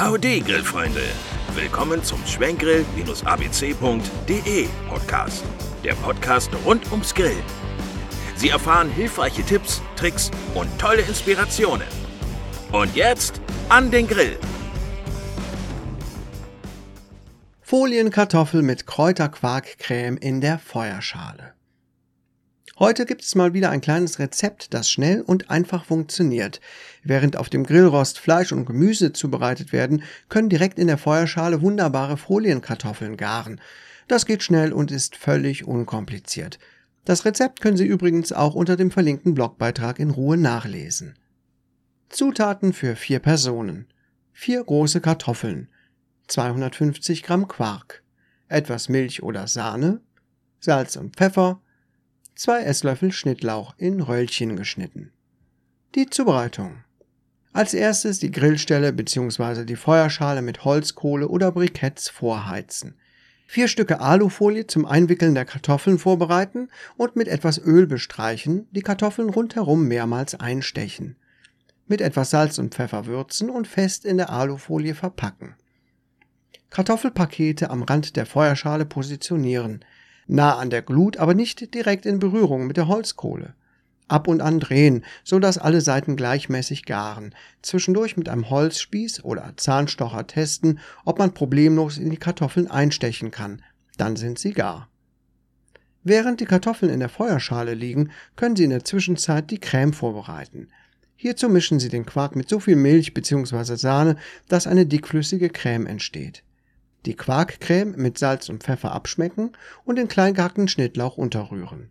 Howdy, Grillfreunde! Willkommen zum Schwenkgrill-abc.de Podcast. Der Podcast rund ums Grillen. Sie erfahren hilfreiche Tipps, Tricks und tolle Inspirationen. Und jetzt an den Grill! Folienkartoffel mit Kräuterquarkcreme in der Feuerschale. Heute gibt es mal wieder ein kleines Rezept, das schnell und einfach funktioniert. Während auf dem Grillrost Fleisch und Gemüse zubereitet werden, können direkt in der Feuerschale wunderbare Folienkartoffeln garen. Das geht schnell und ist völlig unkompliziert. Das Rezept können Sie übrigens auch unter dem verlinkten Blogbeitrag in Ruhe nachlesen. Zutaten für vier Personen. Vier große Kartoffeln, 250 Gramm Quark, etwas Milch oder Sahne, Salz und Pfeffer, zwei Esslöffel Schnittlauch in Röllchen geschnitten. Die Zubereitung. Als erstes die Grillstelle bzw. die Feuerschale mit Holzkohle oder Briketts vorheizen. Vier Stücke Alufolie zum Einwickeln der Kartoffeln vorbereiten und mit etwas Öl bestreichen, die Kartoffeln rundherum mehrmals einstechen. Mit etwas Salz und Pfeffer würzen und fest in der Alufolie verpacken. Kartoffelpakete am Rand der Feuerschale positionieren, nah an der Glut, aber nicht direkt in Berührung mit der Holzkohle. Ab und an drehen, so dass alle Seiten gleichmäßig garen. Zwischendurch mit einem Holzspieß oder Zahnstocher testen, ob man problemlos in die Kartoffeln einstechen kann. Dann sind sie gar. Während die Kartoffeln in der Feuerschale liegen, können Sie in der Zwischenzeit die Creme vorbereiten. Hierzu mischen Sie den Quark mit so viel Milch bzw. Sahne, dass eine dickflüssige Creme entsteht die Quarkcreme mit Salz und Pfeffer abschmecken und den klein gehackten Schnittlauch unterrühren.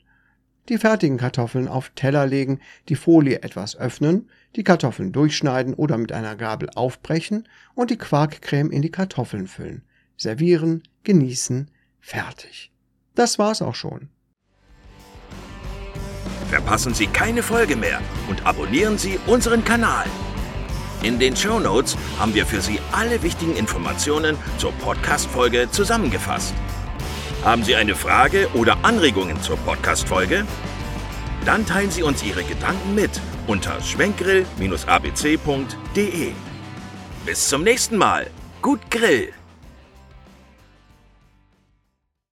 Die fertigen Kartoffeln auf Teller legen, die Folie etwas öffnen, die Kartoffeln durchschneiden oder mit einer Gabel aufbrechen und die Quarkcreme in die Kartoffeln füllen. Servieren, genießen, fertig. Das war's auch schon. Verpassen Sie keine Folge mehr und abonnieren Sie unseren Kanal. In den Show Notes haben wir für Sie alle wichtigen Informationen zur Podcast-Folge zusammengefasst. Haben Sie eine Frage oder Anregungen zur Podcast-Folge? Dann teilen Sie uns Ihre Gedanken mit unter schwenkgrill-abc.de. Bis zum nächsten Mal. Gut Grill!